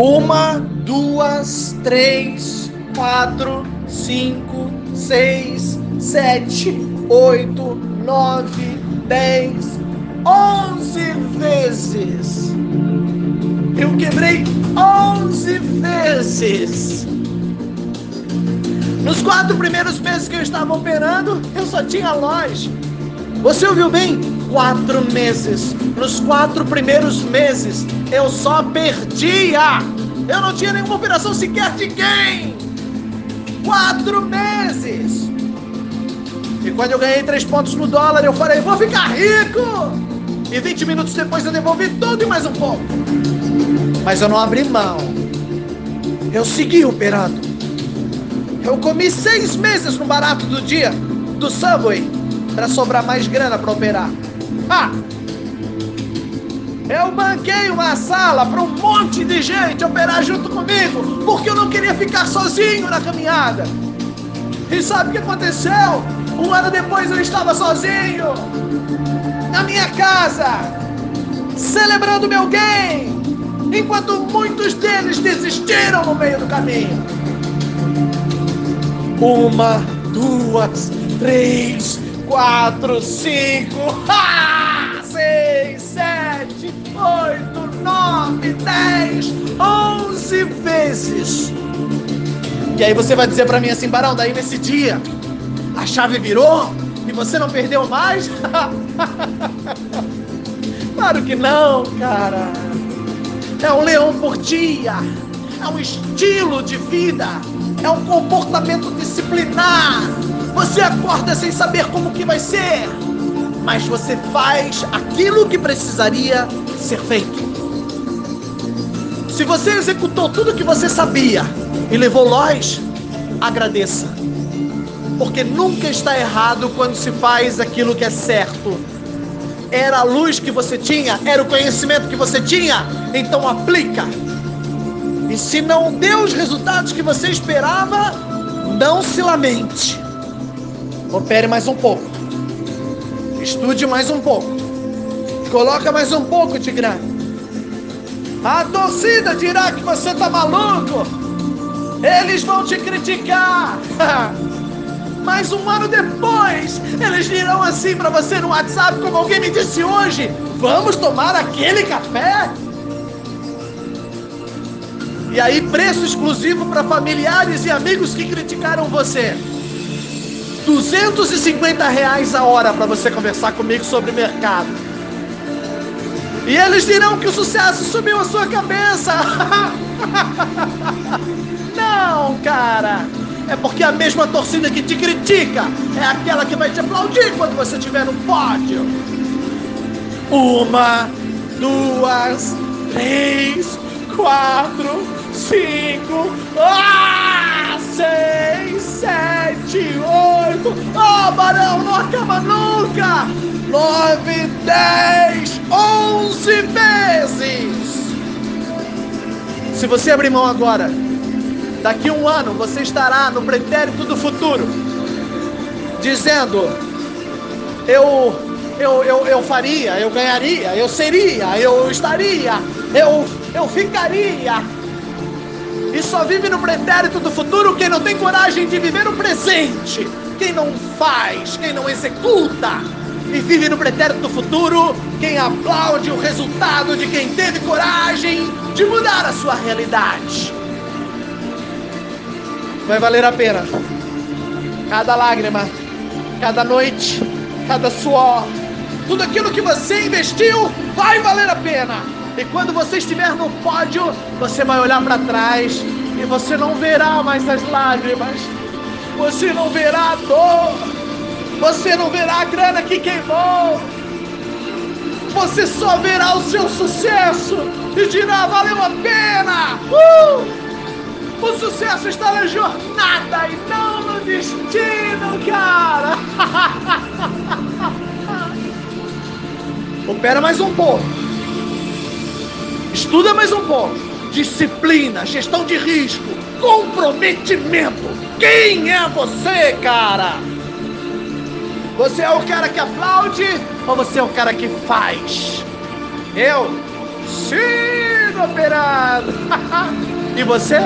Uma, duas, três, quatro, cinco, seis, sete, oito, nove, dez, onze vezes. Eu quebrei onze vezes. Nos quatro primeiros meses que eu estava operando, eu só tinha loja. Você ouviu bem? Quatro meses. Nos quatro primeiros meses, eu só perdia. Eu não tinha nenhuma operação sequer de quem? Quatro meses. E quando eu ganhei três pontos no dólar, eu falei, vou ficar rico. E 20 minutos depois eu devolvi tudo e mais um pouco. Mas eu não abri mão. Eu segui operando. Eu comi seis meses no barato do dia do Subway para sobrar mais grana para operar. Ah! Eu banquei uma sala para um monte de gente operar junto comigo, porque eu não queria ficar sozinho na caminhada. E sabe o que aconteceu? Um ano depois eu estava sozinho, na minha casa, celebrando meu game, enquanto muitos deles desistiram no meio do caminho. Uma, duas, três, quatro, cinco, seis, sete, oito, nove, dez, onze vezes. E aí você vai dizer para mim assim, Barão, daí nesse dia a chave virou e você não perdeu mais? claro que não, cara. É um leão por dia. É um estilo de vida. É um comportamento disciplinar você acorda sem saber como que vai ser, mas você faz aquilo que precisaria ser feito. Se você executou tudo que você sabia e levou luz, agradeça. Porque nunca está errado quando se faz aquilo que é certo. Era a luz que você tinha, era o conhecimento que você tinha, então aplica. E se não deu os resultados que você esperava, não se lamente. Opere mais um pouco. Estude mais um pouco. Coloca mais um pouco, Tigrão. A torcida dirá que você tá maluco. Eles vão te criticar. Mas um ano depois, eles dirão assim para você no WhatsApp, como alguém me disse hoje: Vamos tomar aquele café? E aí, preço exclusivo para familiares e amigos que criticaram você. 250 reais a hora para você conversar comigo sobre mercado. E eles dirão que o sucesso subiu a sua cabeça. Não, cara. É porque a mesma torcida que te critica é aquela que vai te aplaudir quando você estiver no pódio. Uma, duas, três, quatro, cinco, ah, seis, sete, oito. Oh, Barão, não acaba nunca! Nove, dez, onze vezes! Se você abrir mão agora, daqui um ano você estará no pretérito do futuro, dizendo: Eu eu, eu, eu faria, eu ganharia, eu seria, eu estaria, eu, eu ficaria. E só vive no pretérito do futuro quem não tem coragem de viver presente, quem não faz, quem não executa. E vive no pretérito do futuro quem aplaude o resultado de quem teve coragem de mudar a sua realidade. Vai valer a pena. Cada lágrima, cada noite, cada suor, tudo aquilo que você investiu vai valer a pena. E quando você estiver no pódio, você vai olhar para trás e você não verá mais as lágrimas. Você não verá a dor. Você não verá a grana que queimou. Você só verá o seu sucesso e dirá: valeu a pena. Uh! O sucesso está na jornada e não no destino, cara. Opera mais um pouco. Estuda mais um pouco. Disciplina, gestão de risco, comprometimento. Quem é você, cara? Você é o cara que aplaude ou você é o cara que faz? Eu sigo operando. E você?